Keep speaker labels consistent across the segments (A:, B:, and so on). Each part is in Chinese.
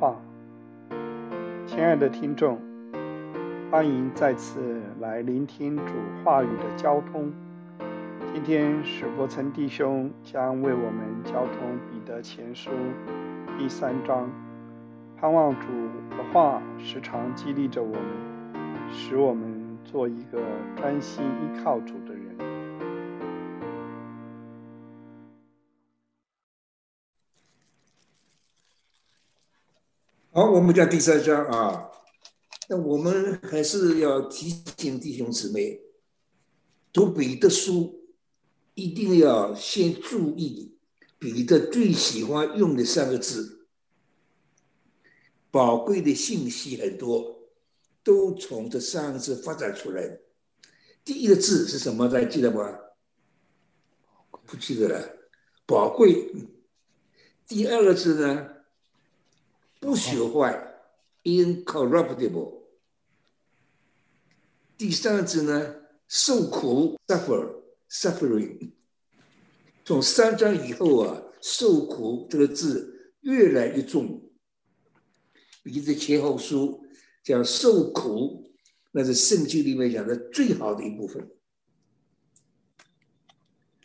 A: 话。亲爱的听众，欢迎再次来聆听主话语的交通。今天史伯岑弟兄将为我们交通彼得前书第三章，盼望主的话时常激励着我们，使我们做一个专心依靠主的人。
B: 好，我们讲第三章啊。那我们还是要提醒弟兄姊妹，读彼得书一定要先注意彼得最喜欢用的三个字。宝贵的信息很多，都从这三个字发展出来。第一个字是什么？大家记得吗？不记得了。宝贵。第二个字呢？不朽坏，incorruptible。第三个字呢，受苦，suffer，suffering。从三章以后啊，受苦这个字越来越重。比这前后书讲受苦，那是圣经里面讲的最好的一部分。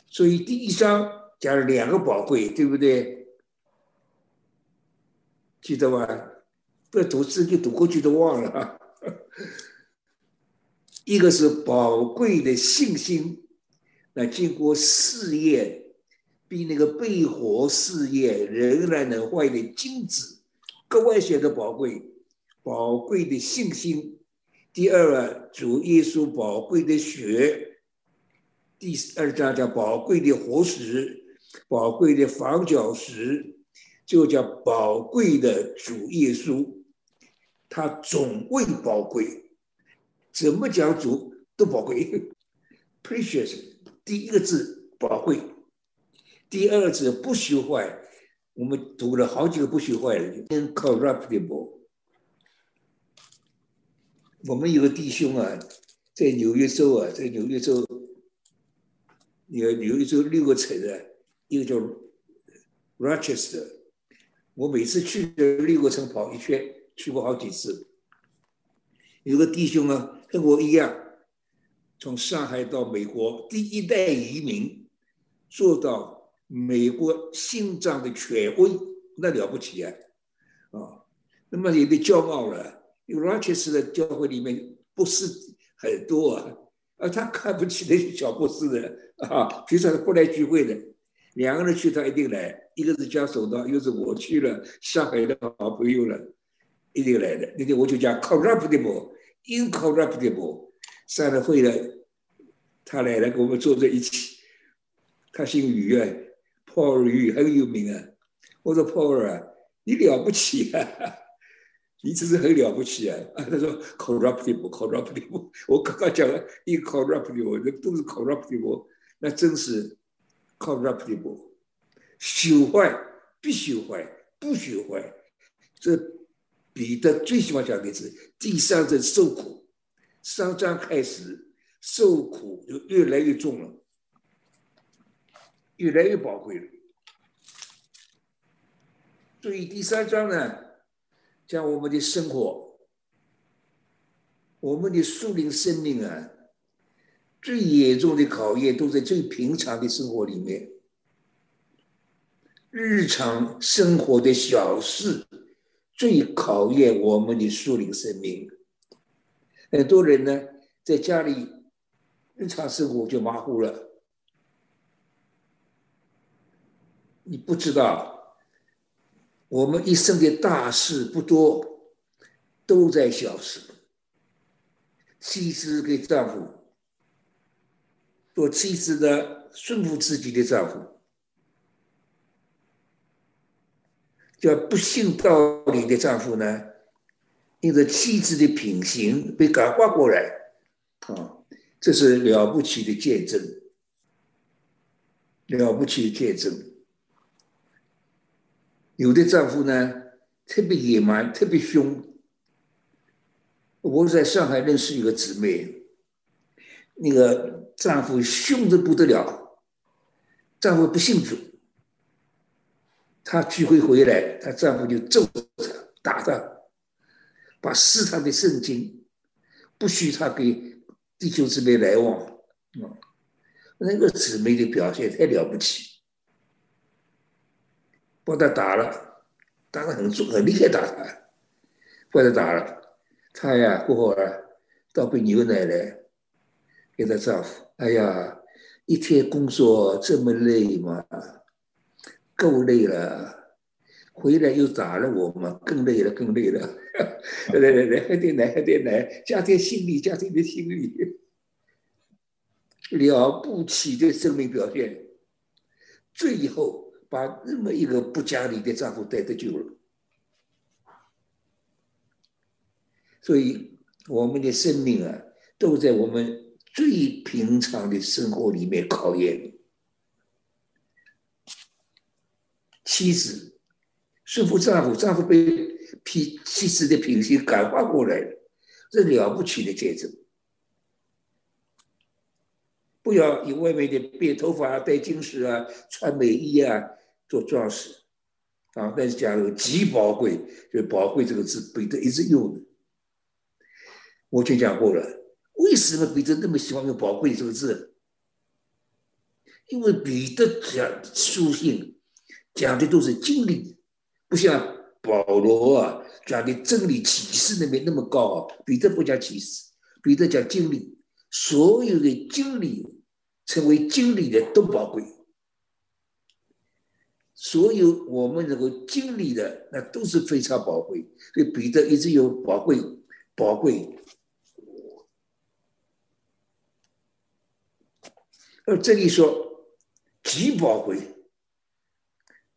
B: 所以第一章讲了两个宝贵，对不对？记得吧？不读字就读过去都忘了。一个是宝贵的信心，那经过试验，比那个被火试验仍然能坏的金子格外显得宝贵。宝贵的信心。第二啊，主耶稣宝贵的血。第二章叫宝贵的活石，宝贵的房角石。就叫宝贵的主耶稣，他总为宝贵，怎么讲主都宝贵。Precious，第一个字宝贵，第二个字不朽坏。我们读了好几个不朽坏的，incorruptible。我们有个弟兄啊，在纽约州啊，在纽约州，有纽约州六个城啊，一个叫 Rochester。我每次去六个城跑一圈，去过好几次。有个弟兄啊，跟我一样，从上海到美国，第一代移民，做到美国心脏的权威，那了不起啊！啊，那么有点骄傲了。因为 Rochester 的教会里面不是很多啊，啊，他看不起那些小博士的啊，平常不来聚会的。两个人去，他一定来。一个是江守道，又是我去了上海的好朋友了，一定来的。那天我就讲 corruptible，incorruptible。上了会了，他来了，跟我们坐在一起。他姓于啊，Paul 于很有名啊。我说 Paul 啊，你了不起啊，你真是很了不起啊。他说 corruptible，corruptible。我刚刚讲了 incorruptible，那都是 corruptible，那真是。corruptible，朽坏，必朽坏，不朽坏。这彼得最喜欢讲的是第三章受苦，三章开始受苦就越来越重了，越来越宝贵了。所以第三章呢，讲我们的生活，我们的树林生命啊。最严重的考验都在最平常的生活里面，日常生活的小事最考验我们的树灵生命。很多人呢，在家里日常生活就马虎了，你不知道，我们一生的大事不多，都在小事。妻子给丈夫。做妻子的顺服自己的丈夫，叫不信道理的丈夫呢，因着妻子的品行被感化过来，啊，这是了不起的见证，了不起的见证。有的丈夫呢，特别野蛮，特别凶。我在上海认识一个姊妹，那个。丈夫凶得不得了，丈夫不信主，她聚会回来，她丈夫就揍她，打她，把试探的圣经不许她给弟兄姊妹来往啊！那个姊妹的表现太了不起，把她打了，打得很重很厉害，打她，把她打了，她呀过会儿倒杯牛奶来给他丈夫，哎呀，一天工作这么累吗？够累了。回来又打了我嘛，更累了，更累了。来 来来，喝点奶，喝点奶，加点心理，加点的心理，了不起的生命表现。最后把那么一个不讲理的丈夫带得救了。所以我们的生命啊，都在我们最平常的生活里面考验。妻子。顺服丈夫，丈夫被脾妻子的品性感化过来了，这了不起的见证。不要以外面的编头发、戴金饰啊、穿美衣啊做装饰啊，但是讲极宝贵，就宝贵这个字，彼得一直用的。我就讲过了，为什么彼得那么喜欢用宝贵这个字？因为彼得讲书信讲的都是经历。不像保罗啊讲的真理启示那边那么高啊，彼得不讲启示，彼得讲经历，所有的经历成为经历的都宝贵，所有我们能够经历的那都是非常宝贵，所以彼得一直有宝贵，宝贵。而这里说极宝贵，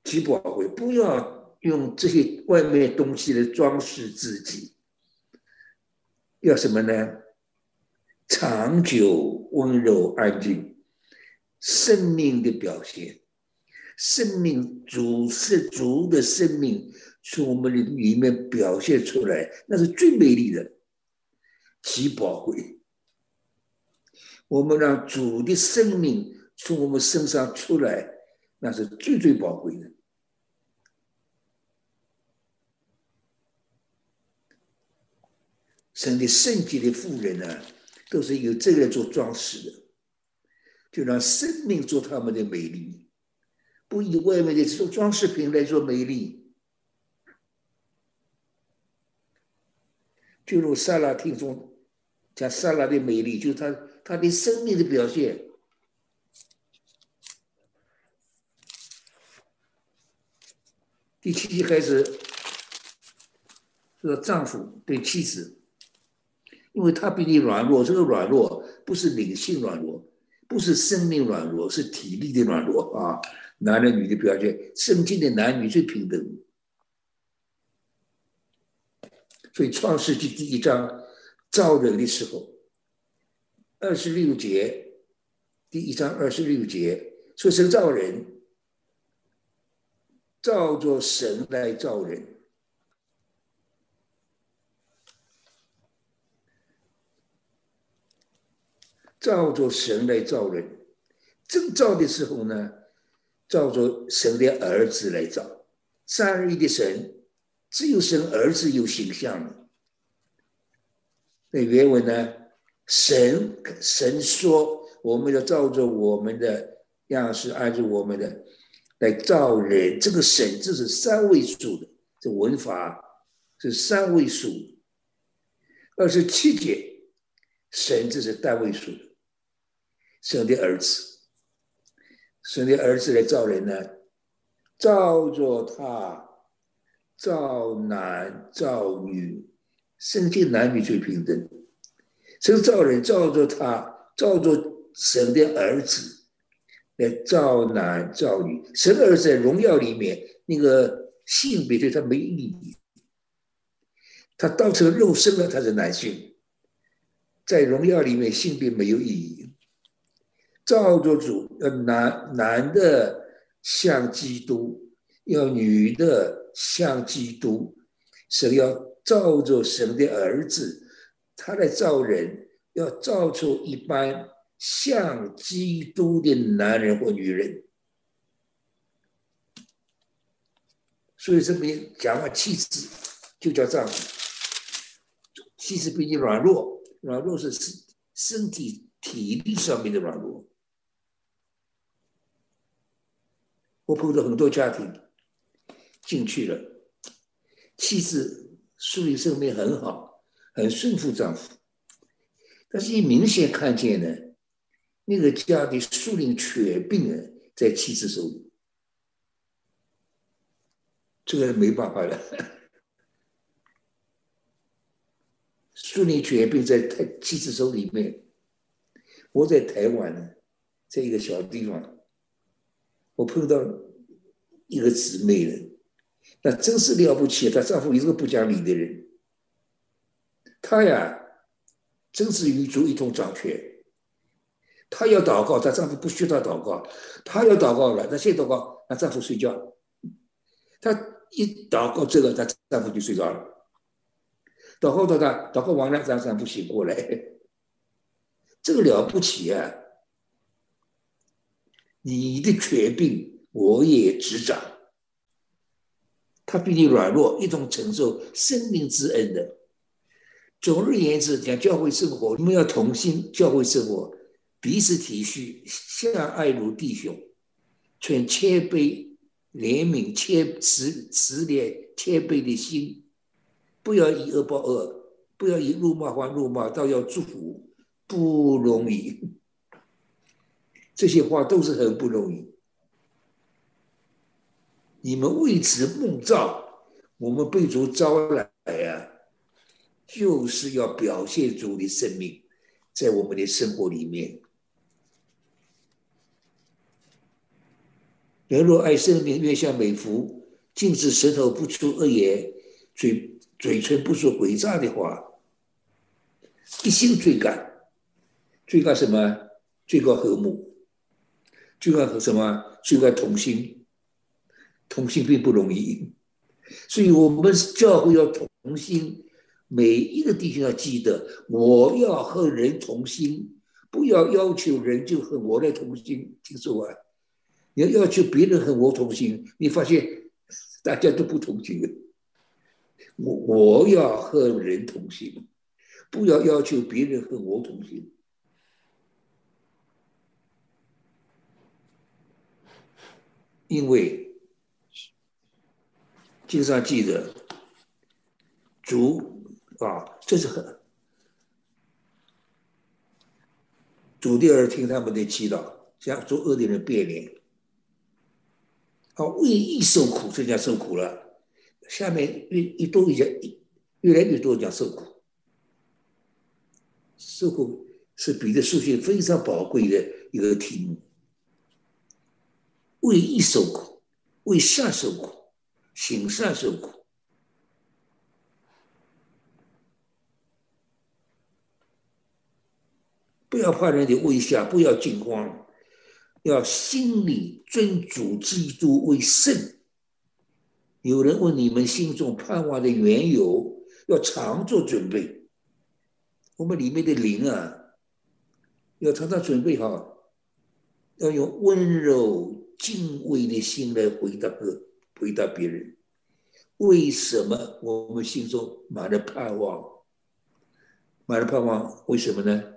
B: 极宝贵，不要。用这些外面东西来装饰自己，要什么呢？长久、温柔、安静，生命的表现，生命主是主的生命从我们的里面表现出来，那是最美丽的，极宝贵。我们让主的生命从我们身上出来，那是最最宝贵的。神的圣洁的妇人呢，都是有这个做装饰的，就让生命做他们的美丽，不以外面的做装饰品来做美丽。就如萨拉听中讲萨拉的美丽，就是他他的生命的表现。第七节开始说丈夫对妻子。因为他比你软弱，这个软弱不是灵性软弱，不是生命软弱，是体力的软弱啊！男的女的表现，圣经的男女最平等。所以创世纪第一章造人的时候，二十六节，第一章二十六节说神造人，照着神来造人。照着神来造人，正造的时候呢，照着神的儿子来造。三而一的神，只有神儿子有形象了。那原文呢，神神说，我们要照着我们的样式，按照我们的来造人。这个神这是三位数的，这文法是三位数。二十七节，神这是单位数的。生的儿子，生的儿子来造人呢，造着他，造男造女，圣经男女最平等。神造人，造着他，造着神的儿子来造男造女。神的儿子在荣耀里面，那个性别对他没意义。他当成肉身了，他是男性，在荣耀里面性别没有意义。照着主，要男男的像基督，要女的像基督。神要照着神的儿子，他来造人，要造出一般像基督的男人或女人。所以这边讲话妻子，就叫丈夫。妻子比你软弱，软弱是身身体体力上面的软弱。我碰到很多家庭进去了，妻子树立生命很好，很顺服丈夫，但是一明显看见呢，那个家的树林犬病啊，在妻子手里，这个没办法了。树林犬病在太妻子手里面，我在台湾呢，在一个小地方。我碰到一个姊妹人，那真是了不起。她丈夫也是个不讲理的人，她呀，真是与主一同掌权。她要祷告，她丈夫不需要祷告。她要祷告了，她先祷告，她丈夫睡觉。她一祷告这个，她丈夫就睡着了。祷告到她祷告完了，她丈夫醒过来，这个了不起啊！你的权柄，我也执掌。他比你软弱，一同承受生命之恩的。总而言之，讲教会生活，我们要同心教会生活，彼此体恤，相爱如弟兄，存谦卑、怜悯、谦慈、慈怜、谦卑的心，不要以恶报恶，不要以辱骂还辱骂，倒要祝福，不容易。这些话都是很不容易。你们为此梦造，我们被主招来呀，就是要表现主的生命，在我们的生活里面。人若爱生命，愿像美福，禁止舌头不出恶言，嘴嘴唇不说诡诈的话，一心追赶，追赶什么？追赶和睦。追赶和什么？追赶同心，同心并不容易，所以我们教会要同心。每一个弟兄要记得，我要和人同心，不要要求人就和我来同心。听说啊，你要要求别人和我同心，你发现大家都不同心。我我要和人同心，不要要求别人和我同心。因为经上记着，主啊，这是很主的儿听他们的祈祷，向作恶的人变脸。啊，为义受苦，这叫受苦了。下面越越多一些，越来越多讲受苦。受苦是彼得书信非常宝贵的一个题目。为义受苦，为善受苦，行善受苦，不要怕人的微笑，不要惊慌，要心里尊主基督为圣。有人问你们心中盼望的缘由，要常做准备。我们里面的灵啊，要常常准备好，要用温柔。敬畏的心来回答个回答别人，为什么我们心中满了盼望？满了盼望，为什么呢？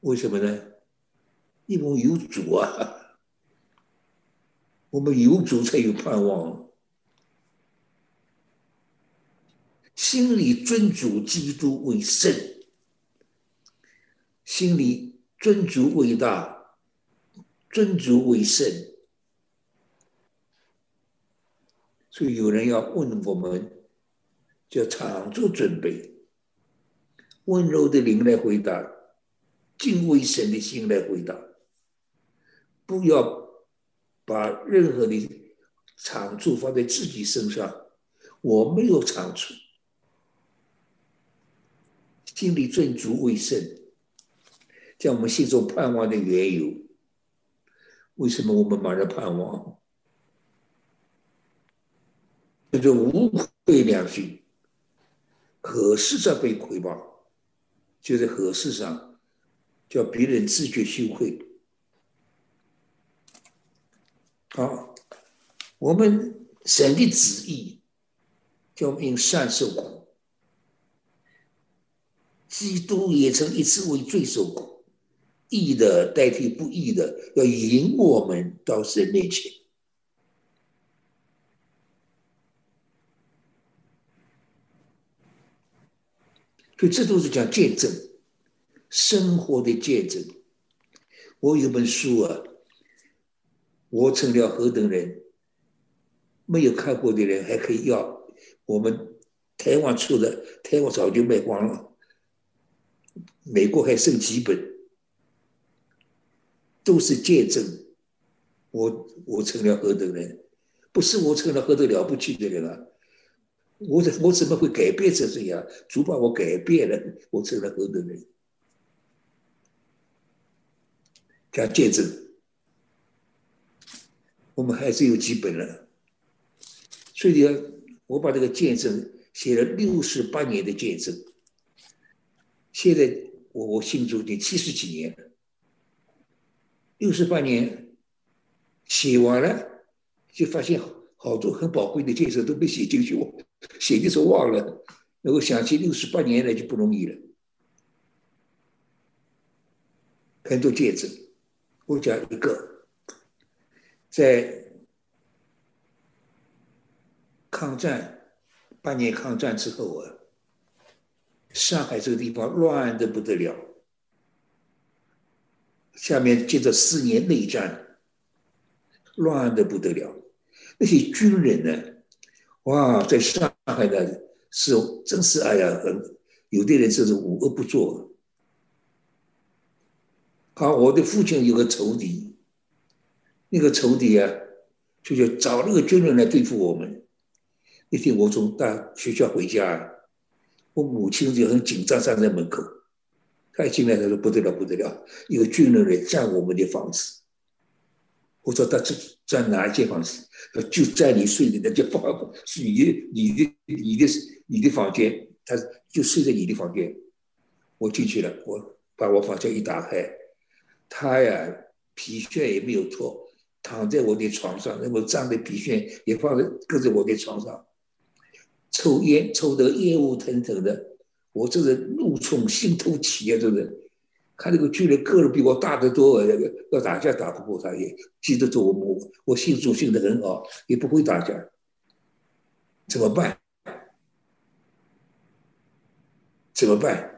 B: 为什么呢？因为有主啊，我们有主才有盼望。心里尊主基督为圣，心里尊主伟大。尊主为圣，所以有人要问我们，就常做准备，温柔的灵来回答，敬畏神的心来回答，不要把任何的长处放在自己身上。我没有长处，心里尊足为圣，在我们心中盼望的缘由。为什么我们满了盼望？叫做无愧良心，何事上被亏报？就在何事上，叫别人自觉羞愧。好，我们神的旨意叫我们因善受苦。基督也曾一次为罪受苦，义的代替不义的，要引我们到神面前。所以这都是讲见证，生活的见证。我有本书啊，我成了何等人？没有看过的人还可以要。我们台湾出的，台湾早就卖光了。美国还剩几本，都是见证。我我成了何等人？不是我成了何等了不起的人啊！我怎我怎么会改变成这样？主把我改变了，我成了何等人？讲见证，我们还是有几本了。所以呢，我把这个见证写了六十八年的见证。现在我我信主已经七十几年了，六十八年写完了，就发现好多很宝贵的见证都没写进去。我。写的时候忘了，能够想起六十八年来就不容易了。很多戒指，我讲一个，在抗战八年抗战之后啊，上海这个地方乱的不得了，下面接着四年内战，乱的不得了，那些军人呢？哇，在上海呢，是真是哎呀，很有的人就是无恶不作。好，我的父亲有个仇敌，那个仇敌啊，就就找那个军人来对付我们。那天我从大学校回家，我母亲就很紧张站在门口，他一进来他说不得了不得了，有军人来占我们的房子。我说他这在哪一间房子？就在你睡的那间房，是你的、你的、你的、你的房间，他就睡在你的房间。我进去了，我把我房间一打开，他呀皮靴也没有脱，躺在我的床上，那么脏的皮靴也放在搁在我的床上，抽烟抽得烟雾腾腾的，我这人怒从心头起啊，这人。看这个巨人个儿比我大得多，要打架打不过他，也记得住我我我信主信得很好，也不会打架，怎么办？怎么办？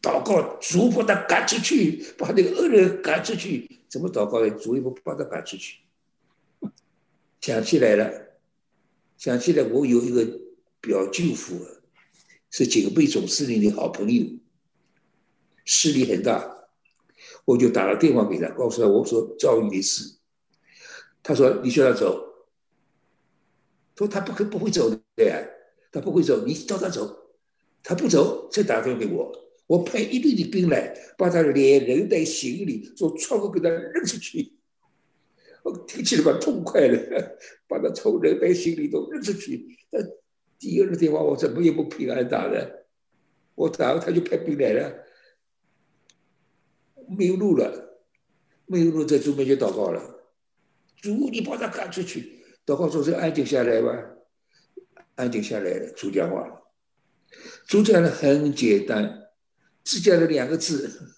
B: 祷告主把他赶出去，把那个恶人赶出去。怎么祷告的？主也不把他赶出去。想起来了，想起来我有一个表舅父，是警备总司令的好朋友。势力很大，我就打了电话给他，告诉他我说赵宇的事。他说你叫他走，说他不可不会走的，他不会走，你叫他走，他不走再打电话给我，我派一队的兵来把他连人带行李从窗户给他扔出去。我听起来蛮痛快的，把他从人带行李都扔出去。那第二个电话我怎么也不平安打的，我打他就派兵来了。没有路了，没有路，在主面前祷告了。主，你把他赶出去。祷告说：“是安静下来吧，安静下来了。”主讲话，主讲的很简单，只讲了两个字。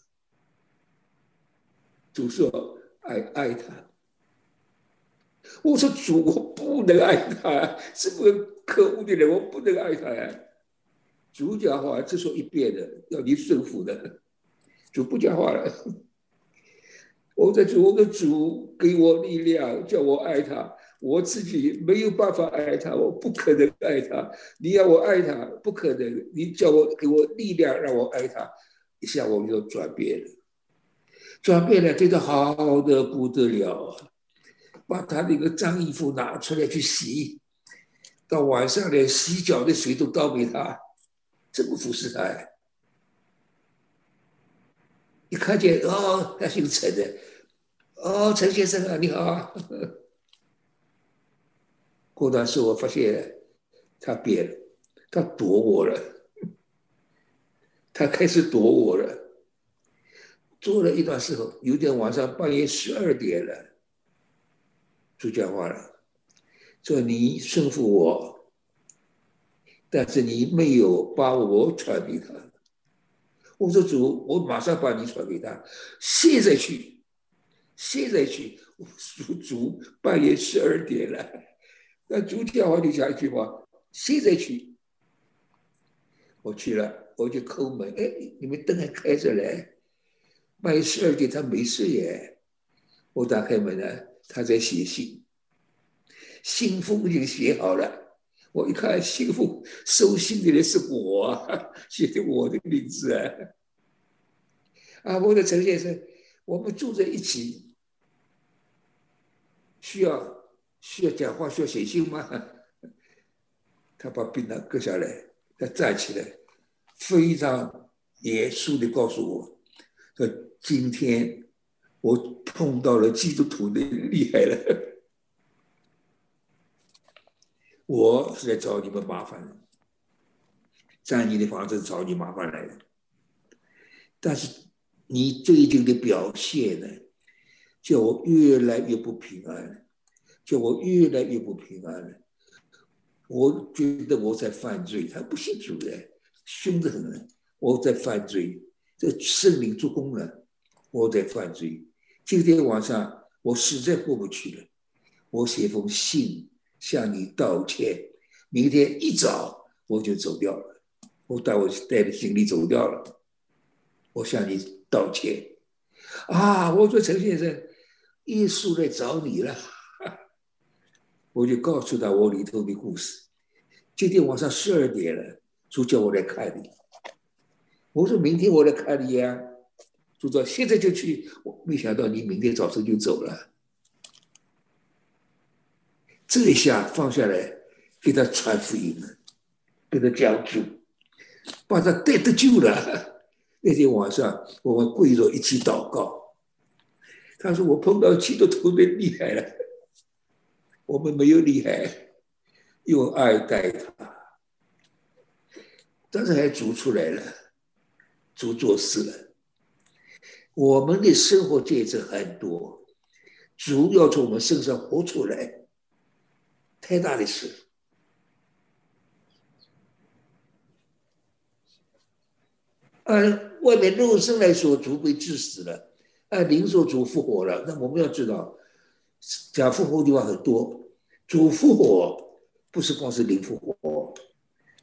B: 主说：“爱爱他。”我说：“主，我不能爱他，这么可恶的人，我不能爱他呀。”主讲话只说一遍的，要你顺服的。主不讲话了，我在主，我的主给我力量，叫我爱他。我自己没有办法爱他，我不可能爱他。你要我爱他，不可能。你叫我给我力量，让我爱他，一下我们就转变了，转变了，对他好的不得了。把他那个脏衣服拿出来去洗，到晚上连洗脚的水都倒给他，怎么服侍他？一看见哦，他姓陈的，哦，陈先生啊，你好。过段时我发现他变了，他躲我了，他开始躲我了。做了一段时候，有点晚上半夜十二点了，就讲话了，说你顺服我，但是你没有把我传给他。我说主，我马上把你传给他，现在去，现在去。我说主，半夜十二点了，那主电话就讲一句话：现在去。我去了，我就叩门，哎，你们灯还开着嘞。半夜十二点，他没睡耶。我打开门呢，他在写信，信封已经写好了。我一看，信封收信的人是我，写的我的名字啊。啊，我的陈先生，我们住在一起，需要需要讲话，需要写信吗？他把槟榔割下来，他站起来，非常严肃的告诉我说：“今天我碰到了基督徒的厉害了。”我是来找你们麻烦的，占你的房子找你麻烦来的。但是你最近的表现呢，叫我越来越不平安了，叫我越来越不平安了。我觉得我在犯罪，他不信主的，凶得很。我在犯罪，这圣灵做工了，我在犯罪。今天晚上我实在过不去了，我写封信。向你道歉，明天一早我就走掉了。我带我带着行李走掉了。我向你道歉。啊，我说陈先生，耶稣来找你了。我就告诉他我里头的故事。今天晚上十二点了，主叫我来看你。我说明天我来看你呀。主说现在就去。我没想到你明天早晨就走了。这一下放下来，给他传福音了，给他讲主，把他带得救了。那天晚上，我们跪着一起祷告。他说：“我碰到基督徒别厉害了，我们没有厉害，用爱待他。但是还主出来了，主做事了。我们的生活见证很多，主要从我们身上活出来。”太大的事。按外面肉身来说，主被致死了；按灵说，主复活了。那我们要知道，讲复活的地方很多。主复活不是光是灵复活，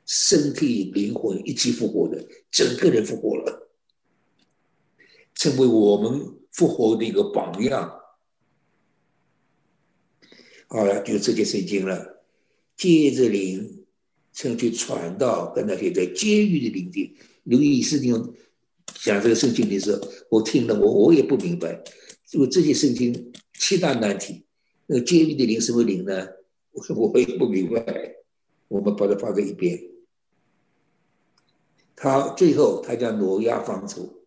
B: 身体、灵魂一起复活的，整个人复活了，成为我们复活的一个榜样。好了，就这些圣经了。接着灵曾去传道，跟那些在监狱的灵的留意事情讲这个圣经的时候，我听了我我也不明白，就这些圣经七大难题，那个监狱的灵什么灵呢？我 说我也不明白。我们把它放在一边。他最后他叫挪亚方舟，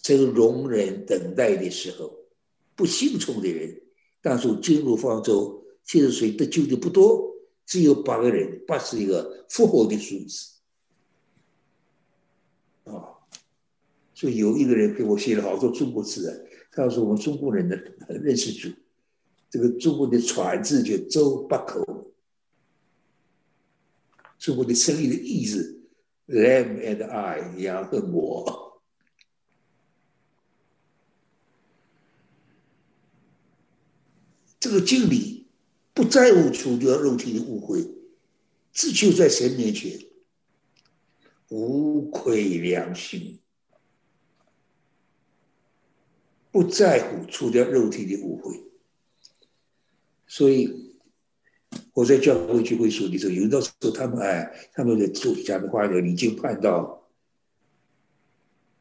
B: 这个容忍等待的时候，不信从的人。但是进入方舟，七十岁得救的不多，只有八个人，八是一个复活的数字。啊，所以有一个人给我写了好多中国字啊，他说我们中国人呢很认识主，这个中国的船字就周八口，中国的生意的意思，them and I，羊和我。这个敬礼不在乎除掉肉体的误会，只求在神面前无愧良心，不在乎除掉肉体的误会。所以我在教会聚会说的时候，有的时候他们哎，他们的做讲的话呢，已经判到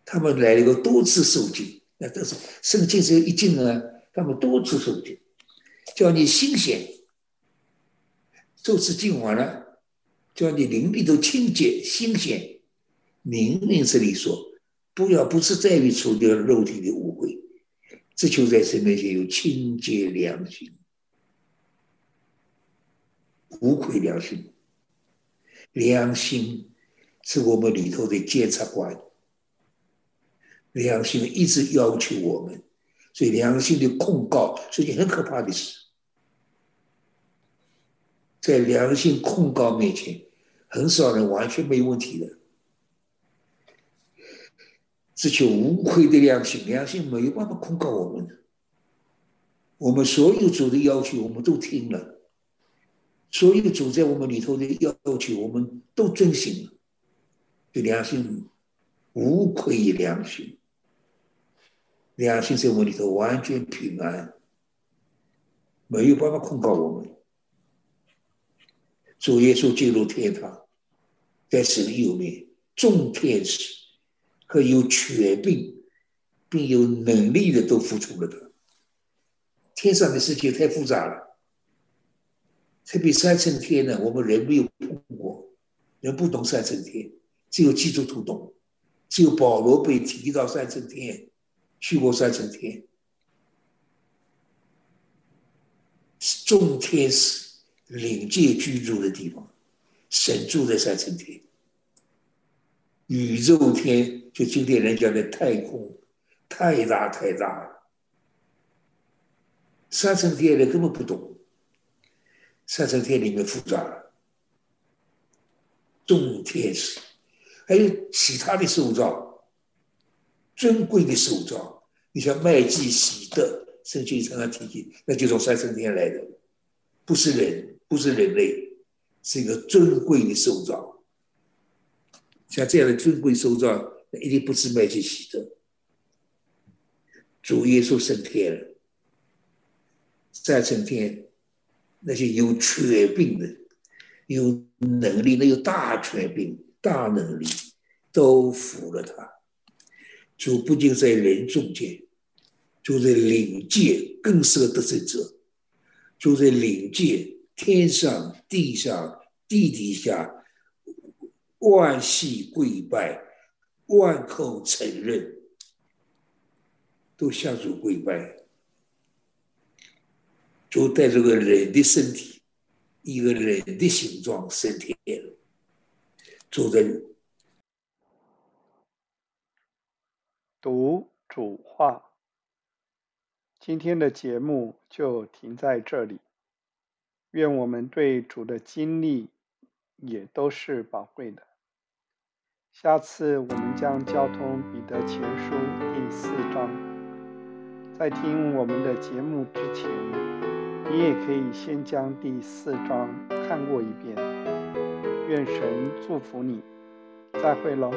B: 他们来了个多次受惊，那但是圣经只有一经啊，他们多次受惊。叫你新鲜，这次进完了，叫你灵里头清洁新鲜。明明这里说，不要不是在于除掉肉体的污秽，只求在神面前有清洁良心，无愧良心。良心是我们里头的检察官，良心一直要求我们。所以良心的控告是件很可怕的事，在良心控告面前，很少人完全没问题的。只求无愧的良心，良心没有办法控告我们的。我们所有主的要求，我们都听了；所有主在我们里头的要求，我们都遵行了。对良心无愧于良心，良心在我里头完全平安，没有办法控告我们。主耶稣进入天堂，在神右面，众天使。和有权柄并有能力的都付出了他。天上的世界太复杂了，特别三层天呢，我们人没有碰过，人不懂三层天，只有基督徒懂，只有保罗被提到三层天，去过三层天，众天使领界居住的地方，神住在三层天。宇宙天就今天人讲的太空，太大太大了。三层天人根本不懂，三层天里面复杂，众天使，还有其他的受造，尊贵的受造。你像麦基喜德，圣经常常提及，那就从三圣天来的，不是人，不是人类，是一个尊贵的受造。像这样的尊贵受造，那一定不是麦基喜德。主耶稣升天了，再升天，那些有权柄的、有能力、那有大权柄、大能力，都服了他。主不仅在人中间，就在灵界更是个得胜者。就在灵界，天上、地上、地底下。万系跪拜，万口承认，都向主跪拜，就带着个人的身体，一个人的形状升天，坐在
A: 读主话。今天的节目就停在这里，愿我们对主的经历也都是宝贵的。下次我们将交通彼得前书第四章。在听我们的节目之前，你也可以先将第四章看过一遍。愿神祝福你，再会喽。